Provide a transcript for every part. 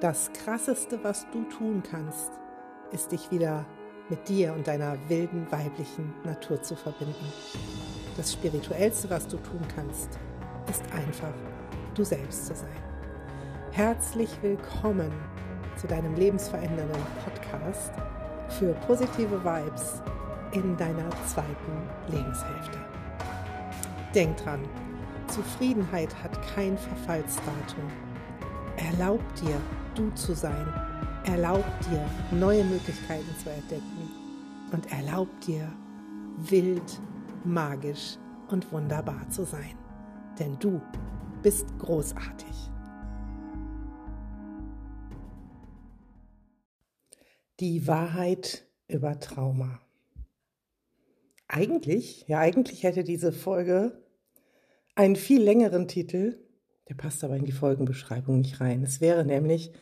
Das Krasseste, was du tun kannst, ist dich wieder mit dir und deiner wilden weiblichen Natur zu verbinden. Das Spirituellste, was du tun kannst, ist einfach du selbst zu sein. Herzlich willkommen zu deinem lebensverändernden Podcast für positive Vibes in deiner zweiten Lebenshälfte. Denk dran, Zufriedenheit hat kein Verfallsdatum. Erlaub dir, du zu sein. Erlaub dir, neue Möglichkeiten zu entdecken. Und erlaub dir, wild, magisch und wunderbar zu sein. Denn du bist großartig. Die Wahrheit über Trauma. Eigentlich, ja, eigentlich hätte diese Folge einen viel längeren Titel, der passt aber in die Folgenbeschreibung nicht rein. Es wäre nämlich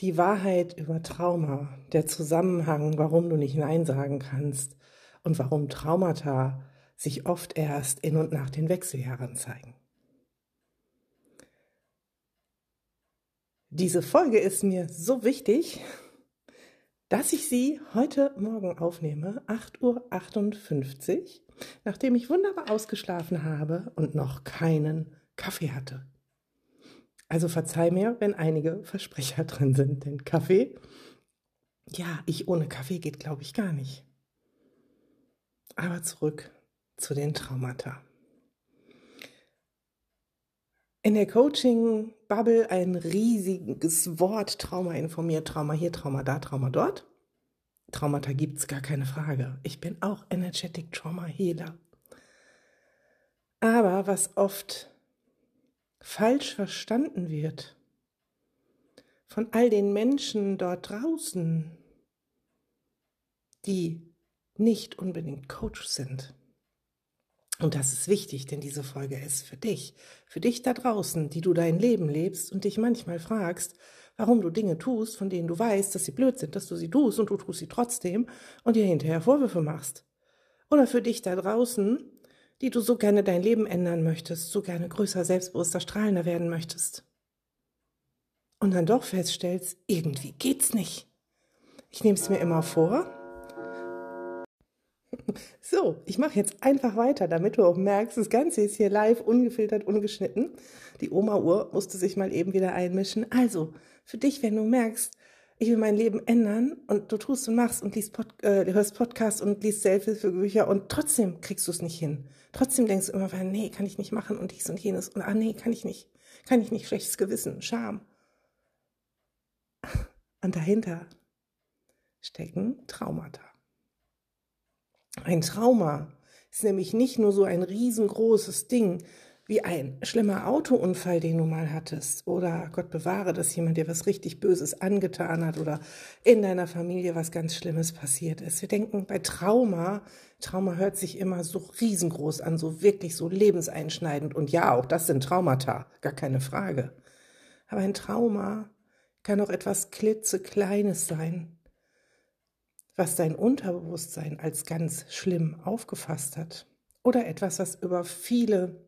die Wahrheit über Trauma, der Zusammenhang, warum du nicht Nein sagen kannst und warum Traumata sich oft erst in und nach den Wechseljahren zeigen. Diese Folge ist mir so wichtig, dass ich sie heute Morgen aufnehme, 8.58 Uhr, nachdem ich wunderbar ausgeschlafen habe und noch keinen Kaffee hatte. Also verzeih mir, wenn einige Versprecher drin sind, denn Kaffee, ja, ich ohne Kaffee geht, glaube ich, gar nicht. Aber zurück zu den Traumata. In der Coaching-Bubble ein riesiges Wort, Trauma informiert, Trauma hier, Trauma da, Trauma dort. Traumata gibt es gar keine Frage. Ich bin auch Energetic Trauma Healer. Aber was oft falsch verstanden wird von all den Menschen dort draußen, die nicht unbedingt Coach sind. Und das ist wichtig, denn diese Folge ist für dich, für dich da draußen, die du dein Leben lebst und dich manchmal fragst, warum du Dinge tust, von denen du weißt, dass sie blöd sind, dass du sie tust und du tust sie trotzdem und dir hinterher Vorwürfe machst. Oder für dich da draußen, die du so gerne dein Leben ändern möchtest, so gerne größer, selbstbewusster, strahlender werden möchtest. Und dann doch feststellst, irgendwie geht's nicht. Ich nehme es mir immer vor. So, ich mache jetzt einfach weiter, damit du auch merkst, das Ganze ist hier live, ungefiltert, ungeschnitten. Die Oma-Uhr musste sich mal eben wieder einmischen. Also, für dich, wenn du merkst, ich will mein Leben ändern und du tust und machst und liest Pod, äh, hörst Podcasts und liest Selbsthilfebücher und trotzdem kriegst du es nicht hin. Trotzdem denkst du immer, nee, kann ich nicht machen und dies und jenes und ah, nee, kann ich nicht. Kann ich nicht, schlechtes Gewissen, Scham. Und dahinter stecken Traumata. Ein Trauma ist nämlich nicht nur so ein riesengroßes Ding, wie ein schlimmer Autounfall, den du mal hattest, oder Gott bewahre, dass jemand dir was richtig Böses angetan hat oder in deiner Familie was ganz Schlimmes passiert ist. Wir denken bei Trauma, Trauma hört sich immer so riesengroß an, so wirklich so lebenseinschneidend. Und ja, auch das sind Traumata, gar keine Frage. Aber ein Trauma kann auch etwas klitzekleines sein, was dein Unterbewusstsein als ganz schlimm aufgefasst hat. Oder etwas, was über viele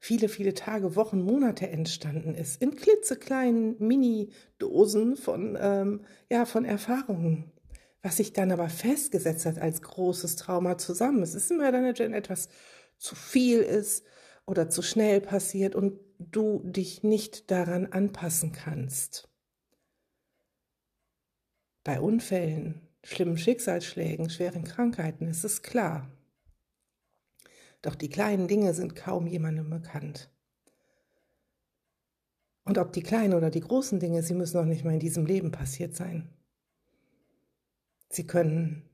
viele, viele Tage, Wochen, Monate entstanden ist, in klitzekleinen Mini-Dosen von, ähm, ja, von Erfahrungen, was sich dann aber festgesetzt hat als großes Trauma zusammen. Es ist immer dann, wenn etwas zu viel ist oder zu schnell passiert und du dich nicht daran anpassen kannst. Bei Unfällen, schlimmen Schicksalsschlägen, schweren Krankheiten ist es klar. Doch die kleinen Dinge sind kaum jemandem bekannt. Und ob die kleinen oder die großen Dinge, sie müssen noch nicht mal in diesem Leben passiert sein. Sie können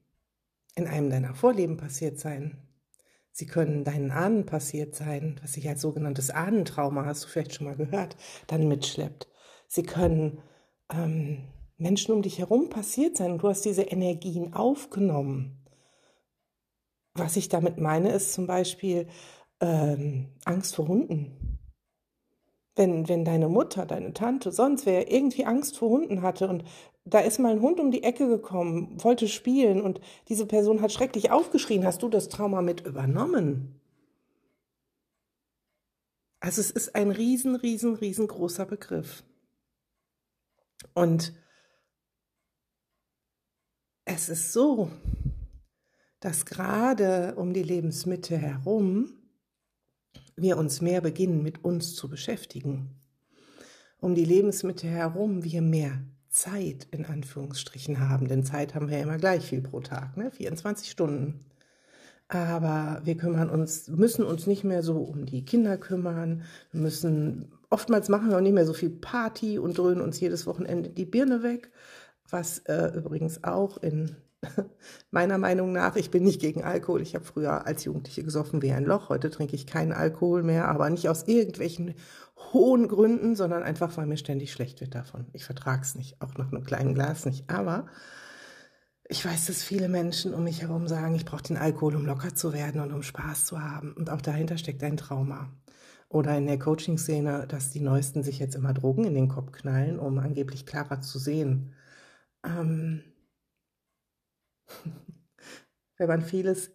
in einem deiner Vorleben passiert sein. Sie können deinen Ahnen passiert sein, was sich als sogenanntes Ahnentrauma, hast du vielleicht schon mal gehört, dann mitschleppt. Sie können ähm, Menschen um dich herum passiert sein und du hast diese Energien aufgenommen. Was ich damit meine, ist zum Beispiel ähm, Angst vor Hunden. Wenn, wenn deine Mutter, deine Tante, sonst wer irgendwie Angst vor Hunden hatte und da ist mal ein Hund um die Ecke gekommen, wollte spielen und diese Person hat schrecklich aufgeschrien, hast du das Trauma mit übernommen? Also es ist ein riesen, riesen, riesengroßer Begriff. Und es ist so, dass gerade um die Lebensmitte herum wir uns mehr beginnen, mit uns zu beschäftigen. Um die Lebensmitte herum wir mehr Zeit in Anführungsstrichen haben, denn Zeit haben wir ja immer gleich viel pro Tag, ne? 24 Stunden. Aber wir kümmern uns, müssen uns nicht mehr so um die Kinder kümmern. Wir müssen, oftmals machen wir auch nicht mehr so viel Party und dröhnen uns jedes Wochenende die Birne weg, was äh, übrigens auch in meiner Meinung nach, ich bin nicht gegen Alkohol. Ich habe früher als Jugendliche gesoffen wie ein Loch. Heute trinke ich keinen Alkohol mehr, aber nicht aus irgendwelchen hohen Gründen, sondern einfach, weil mir ständig schlecht wird davon. Ich vertrage es nicht, auch nach einem kleinen Glas nicht. Aber ich weiß, dass viele Menschen um mich herum sagen, ich brauche den Alkohol, um locker zu werden und um Spaß zu haben. Und auch dahinter steckt ein Trauma. Oder in der Coaching-Szene, dass die Neuesten sich jetzt immer Drogen in den Kopf knallen, um angeblich klarer zu sehen. Ähm wenn man vieles,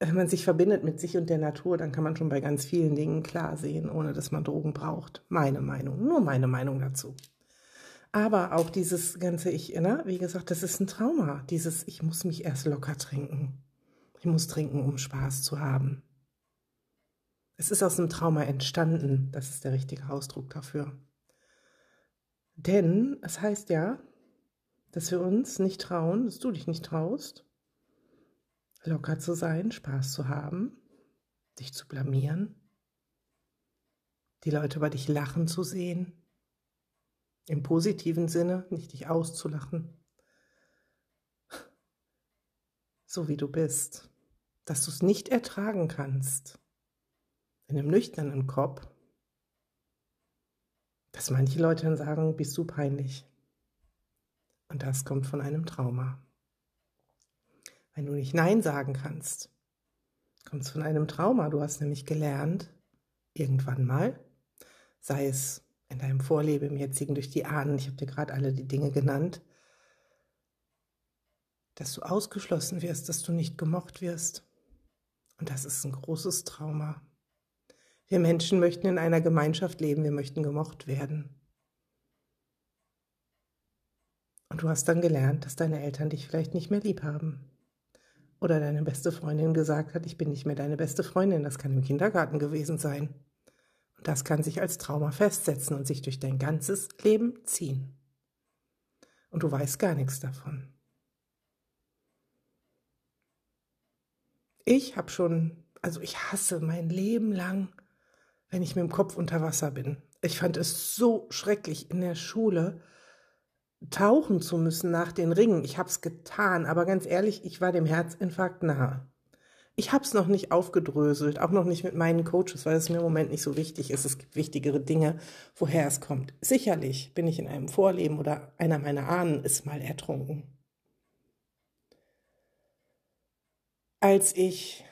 wenn man sich verbindet mit sich und der Natur, dann kann man schon bei ganz vielen Dingen klar sehen, ohne dass man Drogen braucht. Meine Meinung, nur meine Meinung dazu. Aber auch dieses ganze Ich, ne, wie gesagt, das ist ein Trauma. Dieses, ich muss mich erst locker trinken. Ich muss trinken, um Spaß zu haben. Es ist aus einem Trauma entstanden. Das ist der richtige Ausdruck dafür. Denn es heißt ja, dass wir uns nicht trauen, dass du dich nicht traust, locker zu sein, Spaß zu haben, dich zu blamieren, die Leute über dich lachen zu sehen, im positiven Sinne, nicht dich auszulachen, so wie du bist, dass du es nicht ertragen kannst, in einem nüchternen Kopf, dass manche Leute dann sagen, bist du peinlich. Und das kommt von einem Trauma. Wenn du nicht Nein sagen kannst, kommt es von einem Trauma. Du hast nämlich gelernt, irgendwann mal, sei es in deinem Vorleben, im jetzigen durch die Ahnen, ich habe dir gerade alle die Dinge genannt, dass du ausgeschlossen wirst, dass du nicht gemocht wirst. Und das ist ein großes Trauma. Wir Menschen möchten in einer Gemeinschaft leben, wir möchten gemocht werden. Und du hast dann gelernt, dass deine Eltern dich vielleicht nicht mehr lieb haben. Oder deine beste Freundin gesagt hat, ich bin nicht mehr deine beste Freundin. Das kann im Kindergarten gewesen sein. Und das kann sich als Trauma festsetzen und sich durch dein ganzes Leben ziehen. Und du weißt gar nichts davon. Ich habe schon, also ich hasse mein Leben lang, wenn ich mit dem Kopf unter Wasser bin. Ich fand es so schrecklich in der Schule, tauchen zu müssen nach den Ringen. Ich habe es getan, aber ganz ehrlich, ich war dem Herzinfarkt nahe. Ich habe es noch nicht aufgedröselt, auch noch nicht mit meinen Coaches, weil es mir im Moment nicht so wichtig ist. Es gibt wichtigere Dinge, woher es kommt. Sicherlich bin ich in einem Vorleben oder einer meiner Ahnen ist mal ertrunken. Als ich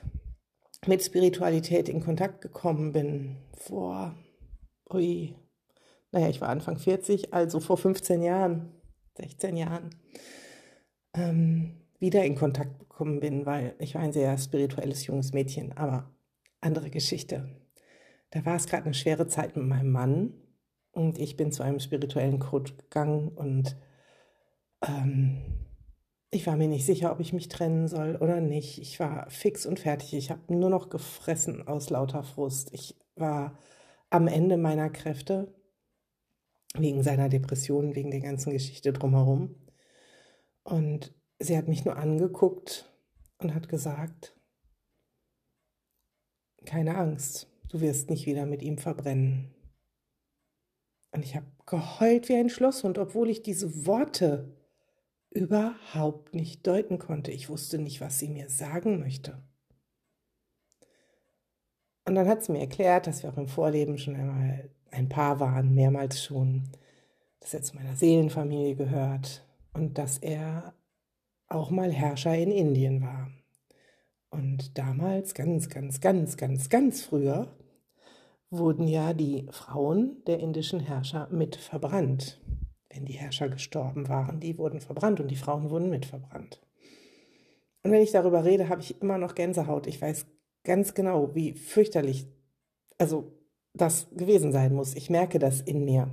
mit Spiritualität in Kontakt gekommen bin, vor, ui, naja, ich war Anfang 40, also vor 15 Jahren, 16 Jahren ähm, wieder in Kontakt gekommen bin, weil ich war ein sehr spirituelles junges Mädchen, aber andere Geschichte. Da war es gerade eine schwere Zeit mit meinem Mann und ich bin zu einem spirituellen Coach gegangen und ähm, ich war mir nicht sicher, ob ich mich trennen soll oder nicht. Ich war fix und fertig. Ich habe nur noch gefressen aus lauter Frust. Ich war am Ende meiner Kräfte wegen seiner Depression, wegen der ganzen Geschichte drumherum. Und sie hat mich nur angeguckt und hat gesagt, keine Angst, du wirst nicht wieder mit ihm verbrennen. Und ich habe geheult wie ein Schlosshund, obwohl ich diese Worte überhaupt nicht deuten konnte. Ich wusste nicht, was sie mir sagen möchte. Und dann hat sie mir erklärt, dass wir auch im Vorleben schon einmal ein Paar waren, mehrmals schon, dass er zu meiner Seelenfamilie gehört und dass er auch mal Herrscher in Indien war. Und damals, ganz, ganz, ganz, ganz, ganz früher, wurden ja die Frauen der indischen Herrscher mit verbrannt. Wenn die Herrscher gestorben waren, die wurden verbrannt und die Frauen wurden mit verbrannt. Und wenn ich darüber rede, habe ich immer noch Gänsehaut. Ich weiß ganz genau, wie fürchterlich, also das gewesen sein muss. Ich merke das in mir.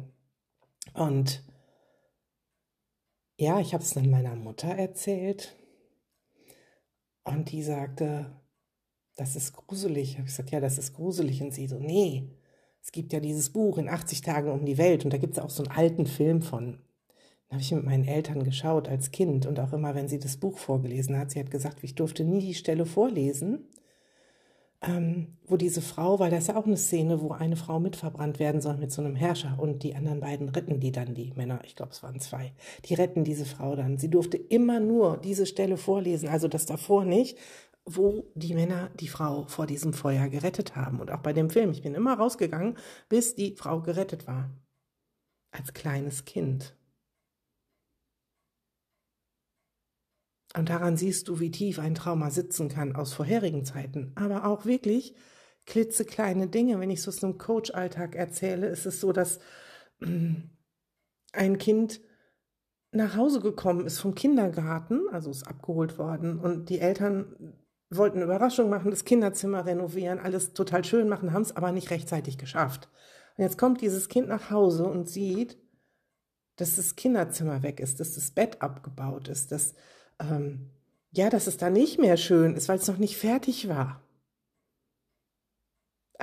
Und ja, ich habe es dann meiner Mutter erzählt und die sagte, das ist gruselig. Habe ich gesagt, ja, das ist gruselig. Und sie so, nee, es gibt ja dieses Buch in 80 Tagen um die Welt und da gibt es auch so einen alten Film von. Da habe ich mit meinen Eltern geschaut als Kind und auch immer, wenn sie das Buch vorgelesen hat, sie hat gesagt, ich durfte nie die Stelle vorlesen, ähm, wo diese Frau, weil das ist ja auch eine Szene, wo eine Frau mitverbrannt werden soll mit so einem Herrscher und die anderen beiden retten die dann, die Männer, ich glaube es waren zwei, die retten diese Frau dann. Sie durfte immer nur diese Stelle vorlesen, also das davor nicht, wo die Männer die Frau vor diesem Feuer gerettet haben. Und auch bei dem Film, ich bin immer rausgegangen, bis die Frau gerettet war. Als kleines Kind. Und daran siehst du, wie tief ein Trauma sitzen kann aus vorherigen Zeiten. Aber auch wirklich klitzekleine Dinge. Wenn ich so aus einem Coach-Alltag erzähle, ist es so, dass mm, ein Kind nach Hause gekommen ist vom Kindergarten, also ist abgeholt worden und die Eltern wollten eine Überraschung machen, das Kinderzimmer renovieren, alles total schön machen, haben es aber nicht rechtzeitig geschafft. Und jetzt kommt dieses Kind nach Hause und sieht, dass das Kinderzimmer weg ist, dass das Bett abgebaut ist, dass, ähm, ja, dass es da nicht mehr schön ist, weil es noch nicht fertig war.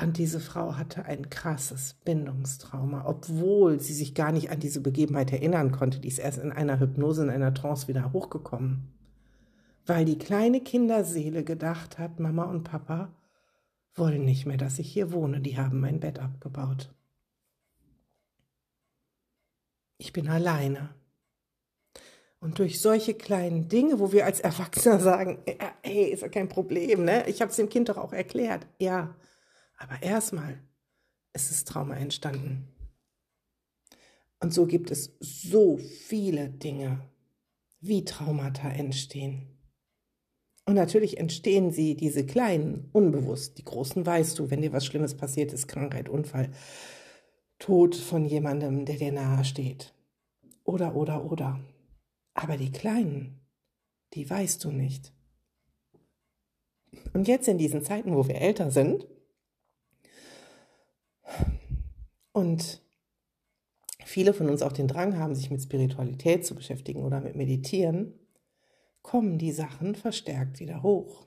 Und diese Frau hatte ein krasses Bindungstrauma, obwohl sie sich gar nicht an diese Begebenheit erinnern konnte. Die ist erst in einer Hypnose, in einer Trance wieder hochgekommen weil die kleine Kinderseele gedacht hat, Mama und Papa wollen nicht mehr, dass ich hier wohne, die haben mein Bett abgebaut. Ich bin alleine. Und durch solche kleinen Dinge, wo wir als Erwachsener sagen, hey, ist ja kein Problem, ne? Ich habe es dem Kind doch auch erklärt. Ja, aber erstmal ist das Trauma entstanden. Und so gibt es so viele Dinge, wie Traumata entstehen. Und natürlich entstehen sie, diese kleinen, unbewusst. Die großen weißt du, wenn dir was Schlimmes passiert ist, Krankheit, Unfall, Tod von jemandem, der dir nahe steht. Oder, oder, oder. Aber die kleinen, die weißt du nicht. Und jetzt in diesen Zeiten, wo wir älter sind und viele von uns auch den Drang haben, sich mit Spiritualität zu beschäftigen oder mit Meditieren, kommen die Sachen verstärkt wieder hoch.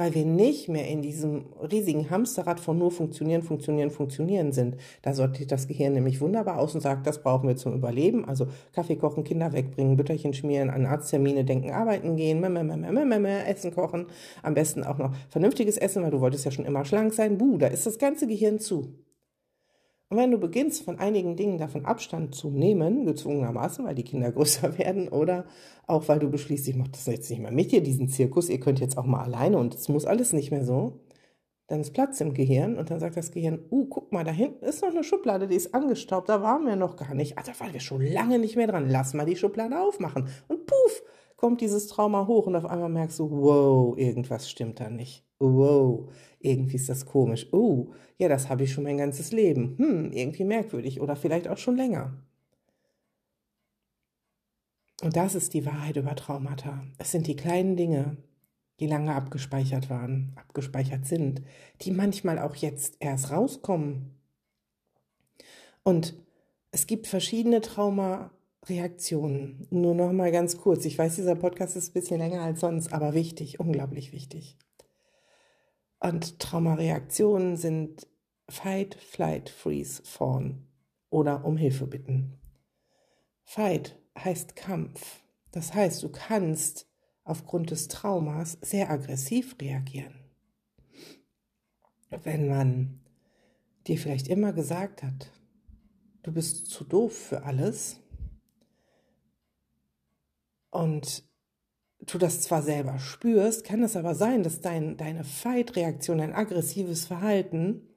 Weil wir nicht mehr in diesem riesigen Hamsterrad von nur funktionieren, funktionieren, funktionieren sind. Da sortiert das Gehirn nämlich wunderbar aus und sagt, das brauchen wir zum Überleben. Also Kaffee kochen, Kinder wegbringen, Bütterchen schmieren, an Arzttermine denken, arbeiten gehen, Essen kochen. Am besten auch noch vernünftiges Essen, weil du wolltest ja schon immer schlank sein. Buh, da ist das ganze Gehirn zu. Und wenn du beginnst, von einigen Dingen davon Abstand zu nehmen, gezwungenermaßen, weil die Kinder größer werden, oder auch weil du beschließt, ich mache das jetzt nicht mehr mit dir, diesen Zirkus, ihr könnt jetzt auch mal alleine und es muss alles nicht mehr so, dann ist Platz im Gehirn und dann sagt das Gehirn, uh, guck mal, da hinten ist noch eine Schublade, die ist angestaubt, da waren wir noch gar nicht. Also da waren wir schon lange nicht mehr dran. Lass mal die Schublade aufmachen. Und puff, kommt dieses Trauma hoch und auf einmal merkst du, wow, irgendwas stimmt da nicht. Wow, irgendwie ist das komisch. Oh, ja, das habe ich schon mein ganzes Leben. Hm, irgendwie merkwürdig oder vielleicht auch schon länger. Und das ist die Wahrheit über Traumata. Es sind die kleinen Dinge, die lange abgespeichert waren, abgespeichert sind, die manchmal auch jetzt erst rauskommen. Und es gibt verschiedene Traumareaktionen. Nur noch mal ganz kurz. Ich weiß, dieser Podcast ist ein bisschen länger als sonst, aber wichtig, unglaublich wichtig. Und Traumareaktionen sind Fight, Flight, Freeze, Fawn oder um Hilfe bitten. Fight heißt Kampf. Das heißt, du kannst aufgrund des Traumas sehr aggressiv reagieren. Wenn man dir vielleicht immer gesagt hat, du bist zu doof für alles und du das zwar selber spürst, kann es aber sein, dass dein, deine Fight-Reaktion, dein aggressives Verhalten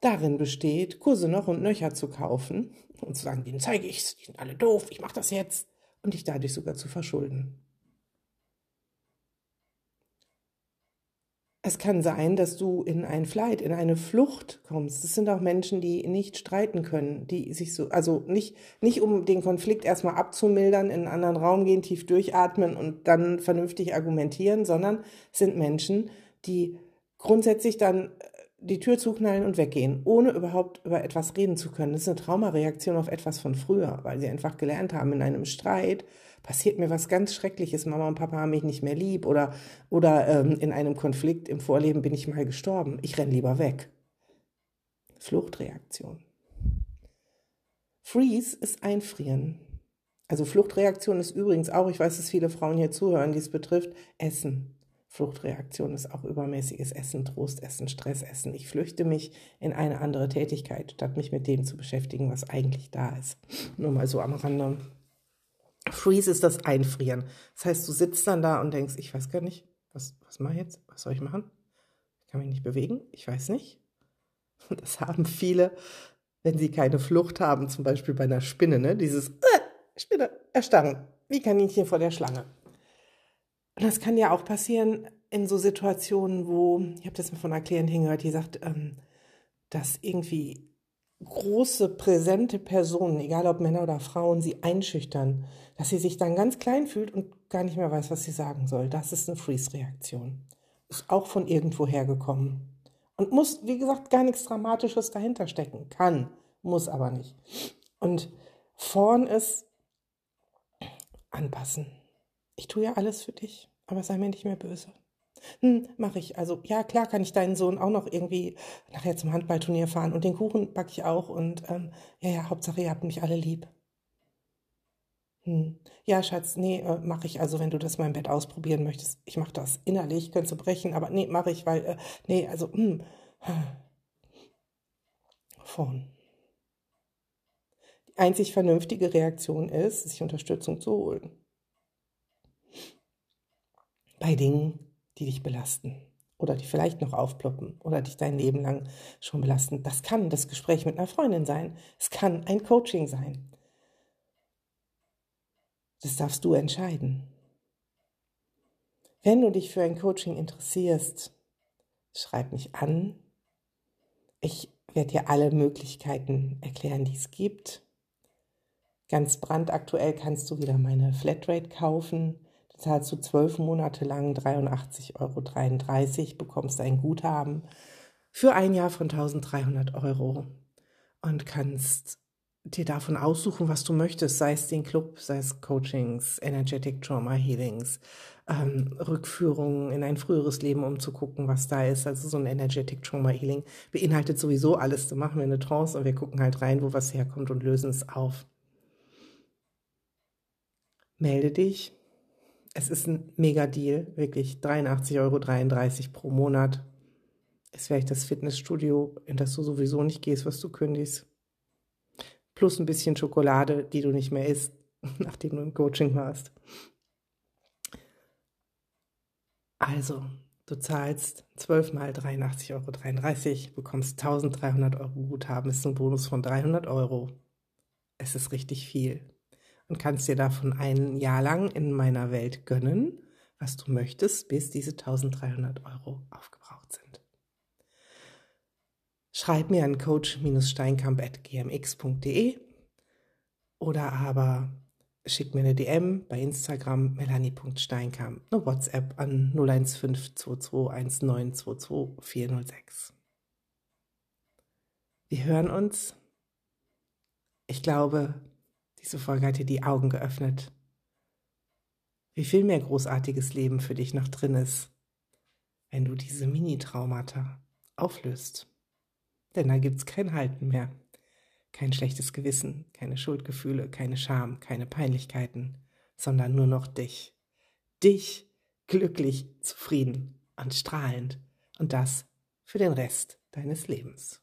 darin besteht, Kurse noch und nöcher zu kaufen und zu sagen, denen zeige ich's, die sind alle doof, ich mache das jetzt und dich dadurch sogar zu verschulden. Es kann sein, dass du in ein Flight, in eine Flucht kommst. Das sind auch Menschen, die nicht streiten können, die sich so, also nicht, nicht um den Konflikt erstmal abzumildern, in einen anderen Raum gehen, tief durchatmen und dann vernünftig argumentieren, sondern sind Menschen, die grundsätzlich dann die Tür zuknallen und weggehen, ohne überhaupt über etwas reden zu können. Das ist eine Traumareaktion auf etwas von früher, weil sie einfach gelernt haben, in einem Streit passiert mir was ganz Schreckliches, Mama und Papa haben mich nicht mehr lieb oder, oder ähm, in einem Konflikt im Vorleben bin ich mal gestorben. Ich renne lieber weg. Fluchtreaktion. Freeze ist einfrieren. Also Fluchtreaktion ist übrigens auch, ich weiß, dass viele Frauen hier zuhören, die es betrifft, Essen. Fluchtreaktion ist auch übermäßiges Essen, Trostessen, Stressessen. Ich flüchte mich in eine andere Tätigkeit, statt mich mit dem zu beschäftigen, was eigentlich da ist. Nur mal so am Rande. Freeze ist das Einfrieren. Das heißt, du sitzt dann da und denkst, ich weiß gar nicht, was, was mache ich jetzt? Was soll ich machen? Ich kann mich nicht bewegen, ich weiß nicht. Und das haben viele, wenn sie keine Flucht haben, zum Beispiel bei einer Spinne, ne? dieses äh, Spinne, erstarren, wie Kaninchen vor der Schlange. Und das kann ja auch passieren in so Situationen, wo, ich habe das mal von einer Klientin gehört, die sagt, ähm, dass irgendwie große, präsente Personen, egal ob Männer oder Frauen, sie einschüchtern, dass sie sich dann ganz klein fühlt und gar nicht mehr weiß, was sie sagen soll. Das ist eine Freeze-Reaktion. Ist auch von irgendwo hergekommen. Und muss, wie gesagt, gar nichts Dramatisches dahinter stecken. Kann, muss aber nicht. Und vorn ist anpassen ich tue ja alles für dich, aber sei mir nicht mehr böse. Hm, mache ich. Also ja, klar kann ich deinen Sohn auch noch irgendwie nachher zum Handballturnier fahren und den Kuchen backe ich auch und ähm, ja, ja, Hauptsache ihr habt mich alle lieb. Hm. Ja, Schatz, nee, äh, mache ich. Also wenn du das mal im Bett ausprobieren möchtest, ich mache das innerlich, könntest du brechen, aber nee, mache ich, weil, äh, nee, also, hm. Vorn. Die einzig vernünftige Reaktion ist, sich Unterstützung zu holen bei Dingen, die dich belasten oder die vielleicht noch aufploppen oder dich dein Leben lang schon belasten. Das kann das Gespräch mit einer Freundin sein. Es kann ein Coaching sein. Das darfst du entscheiden. Wenn du dich für ein Coaching interessierst, schreib mich an. Ich werde dir alle Möglichkeiten erklären, die es gibt. Ganz brandaktuell kannst du wieder meine Flatrate kaufen zahlst du zwölf Monate lang 83,33 Euro, bekommst ein Guthaben für ein Jahr von 1300 Euro und kannst dir davon aussuchen, was du möchtest, sei es den Club, sei es Coachings, Energetic Trauma Healings, ähm, Rückführungen in ein früheres Leben, um zu gucken, was da ist. Also so ein Energetic Trauma Healing beinhaltet sowieso alles. Da machen wir eine Trance und wir gucken halt rein, wo was herkommt und lösen es auf. Melde dich es ist ein Mega-Deal, wirklich 83,33 Euro pro Monat. Ist vielleicht das Fitnessstudio, in das du sowieso nicht gehst, was du kündigst. Plus ein bisschen Schokolade, die du nicht mehr isst, nachdem du im Coaching warst. Also, du zahlst 12 mal 83,33 Euro, bekommst 1300 Euro Guthaben, ist ein Bonus von 300 Euro. Es ist richtig viel und kannst dir davon ein Jahr lang in meiner Welt gönnen, was du möchtest, bis diese 1300 Euro aufgebraucht sind. Schreib mir an coach-steinkamp.gmx.de oder aber schick mir eine DM bei Instagram melanie.steinkamp, eine WhatsApp an 015221922 Wir hören uns. Ich glaube, diese Folge hat dir die Augen geöffnet. Wie viel mehr großartiges Leben für dich noch drin ist, wenn du diese Mini-Traumata auflöst. Denn da gibt's kein Halten mehr. Kein schlechtes Gewissen, keine Schuldgefühle, keine Scham, keine Peinlichkeiten, sondern nur noch dich. Dich glücklich, zufrieden und strahlend. Und das für den Rest deines Lebens.